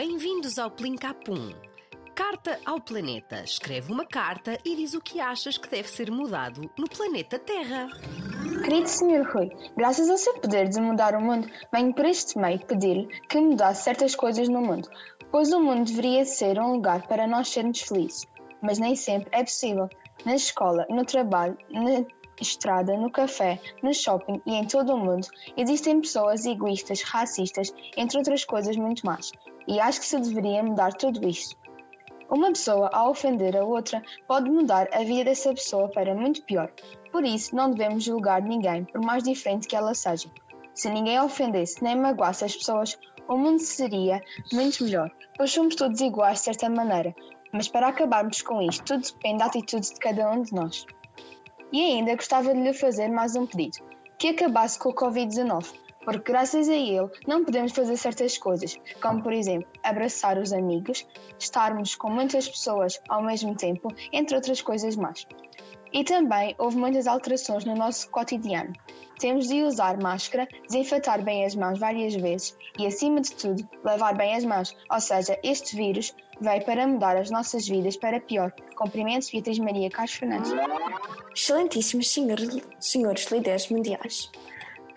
Bem-vindos ao Plincapum. Carta ao planeta. Escreve uma carta e diz o que achas que deve ser mudado no planeta Terra. Querido Sr. Rui, graças ao seu poder de mudar o mundo, venho por este meio pedir-lhe que mudasse certas coisas no mundo, pois o mundo deveria ser um lugar para nós sermos felizes. Mas nem sempre é possível. Na escola, no trabalho, na estrada, no café, no shopping e em todo o mundo, existem pessoas egoístas, racistas, entre outras coisas muito más. E acho que se deveria mudar tudo isto. Uma pessoa, ao ofender a outra, pode mudar a vida dessa pessoa para muito pior. Por isso, não devemos julgar ninguém, por mais diferente que ela seja. Se ninguém ofendesse nem magoasse as pessoas, o mundo seria muito melhor, pois somos todos iguais de certa maneira. Mas para acabarmos com isto, tudo depende da atitude de cada um de nós. E ainda gostava de lhe fazer mais um pedido: que acabasse com o Covid-19, porque graças a ele não podemos fazer certas coisas, como por exemplo abraçar os amigos, estarmos com muitas pessoas ao mesmo tempo, entre outras coisas mais. E também houve muitas alterações no nosso cotidiano. Temos de usar máscara, desinfetar bem as mãos várias vezes e, acima de tudo, lavar bem as mãos. Ou seja, este vírus veio para mudar as nossas vidas para pior. Cumprimentos, Beatriz Maria Carlos Fernandes. Excelentíssimos senhores, senhores líderes mundiais.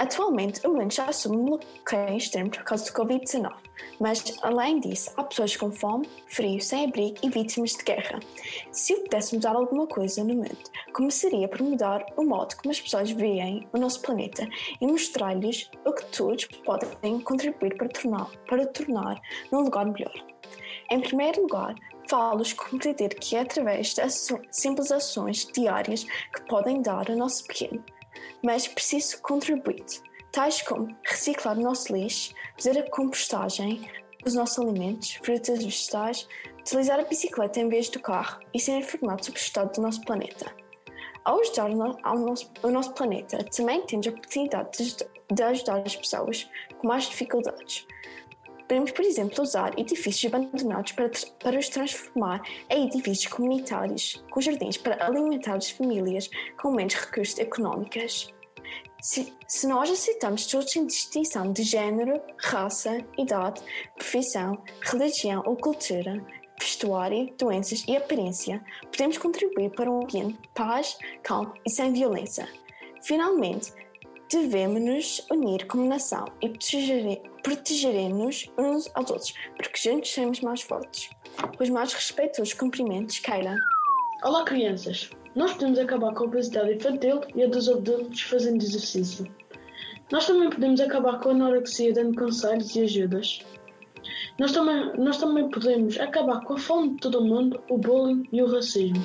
Atualmente, o mundo já assume um bloqueio extremo por causa do Covid-19, mas, além disso, há pessoas com fome, frio, sem abrigo e vítimas de guerra. Se pudesse mudar alguma coisa no mundo, começaria por mudar o modo como as pessoas veem o nosso planeta e mostrar-lhes o que todos podem contribuir para tornar, para tornar num lugar melhor. Em primeiro lugar, falo-lhes compreender que é através de simples ações diárias que podem dar o nosso pequeno mas preciso contribuir, tais como reciclar o nosso lixo, fazer a compostagem dos nossos alimentos, frutas e vegetais, utilizar a bicicleta em vez do carro e ser informado sobre o estado do nosso planeta. Ao ajudar ao nosso, o nosso planeta, também temos a oportunidade de ajudar as pessoas com mais dificuldades. Podemos, por exemplo, usar edifícios abandonados para, para os transformar em edifícios comunitários, com jardins para alimentar as famílias com menos recursos económicos. Se, se nós aceitamos todos sem distinção de género, raça, idade, profissão, religião ou cultura, vestuário, doenças e aparência, podemos contribuir para um ambiente de paz, calmo e sem violência. Finalmente, devemos nos unir como nação e protegeremos uns aos outros, porque juntos seremos mais fortes. Os mais respeitosos cumprimentos, Keila. Olá, crianças! Nós podemos acabar com a obesidade infantil e a dos adultos fazendo exercício. Nós também podemos acabar com a anorexia dando conselhos e ajudas. Nós também, nós também podemos acabar com a fome de todo o mundo, o bullying e o racismo.